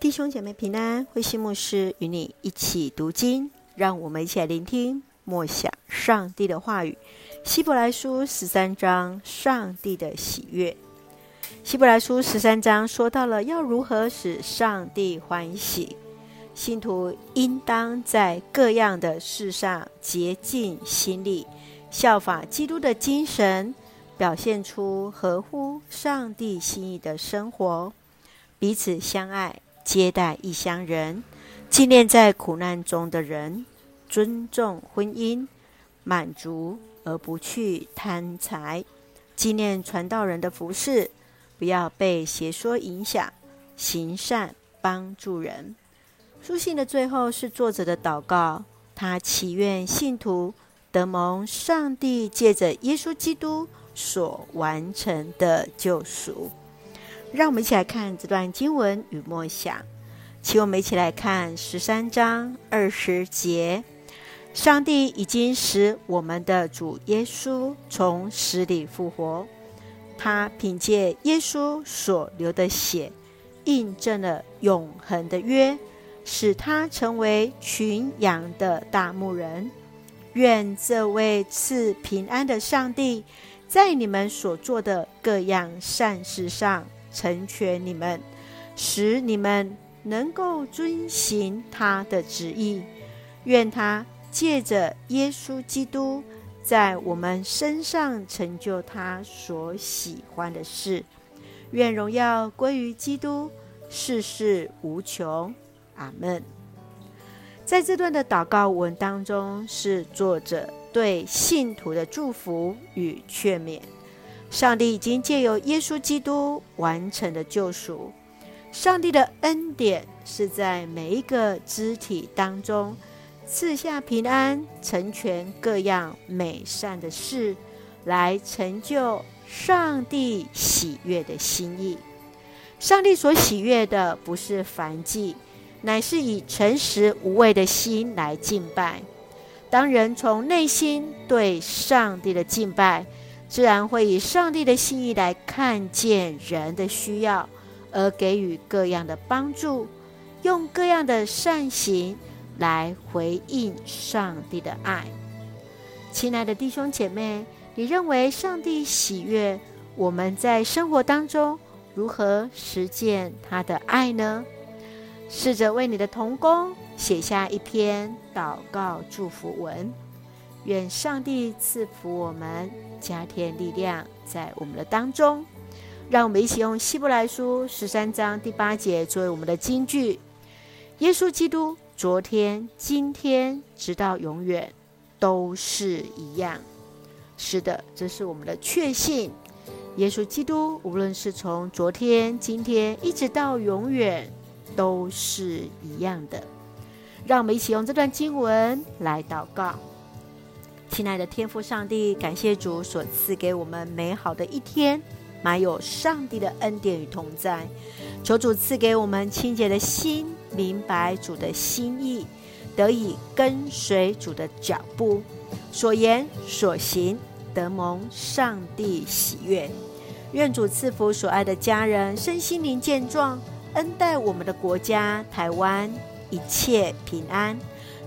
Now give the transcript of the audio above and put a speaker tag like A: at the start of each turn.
A: 弟兄姐妹平安，慧馨牧师与你一起读经，让我们一起来聆听默想上帝的话语。希伯来书十三章，上帝的喜悦。希伯来书十三章说到了要如何使上帝欢喜，信徒应当在各样的事上竭尽心力，效法基督的精神，表现出合乎上帝心意的生活，彼此相爱，接待异乡人，纪念在苦难中的人，尊重婚姻，满足而不去贪财，纪念传道人的服事。不要被邪说影响，行善帮助人。书信的最后是作者的祷告，他祈愿信徒得蒙上帝借着耶稣基督所完成的救赎。让我们一起来看这段经文与默想，请我们一起来看十三章二十节：上帝已经使我们的主耶稣从死里复活。他凭借耶稣所流的血，印证了永恒的约，使他成为群羊的大牧人。愿这位赐平安的上帝，在你们所做的各样善事上成全你们，使你们能够遵行他的旨意。愿他借着耶稣基督。在我们身上成就他所喜欢的事，愿荣耀归于基督，世世无穷。阿门。在这段的祷告文当中，是作者对信徒的祝福与劝勉。上帝已经借由耶稣基督完成的救赎，上帝的恩典是在每一个肢体当中。赐下平安，成全各样美善的事，来成就上帝喜悦的心意。上帝所喜悦的不是凡祭，乃是以诚实无畏的心来敬拜。当人从内心对上帝的敬拜，自然会以上帝的心意来看见人的需要，而给予各样的帮助，用各样的善行。来回应上帝的爱，亲爱的弟兄姐妹，你认为上帝喜悦我们在生活当中如何实践他的爱呢？试着为你的同工写下一篇祷告祝福文，愿上帝赐福我们，加添力量在我们的当中。让我们一起用希伯来书十三章第八节作为我们的金句：耶稣基督。昨天、今天，直到永远，都是一样。是的，这是我们的确信。耶稣基督，无论是从昨天、今天，一直到永远，都是一样的。让我们一起用这段经文来祷告。亲爱的天父上帝，感谢主所赐给我们美好的一天，满有上帝的恩典与同在。求主赐给我们清洁的心。明白主的心意，得以跟随主的脚步，所言所行得蒙上帝喜悦。愿主赐福所爱的家人身心灵健壮，恩待我们的国家台湾一切平安，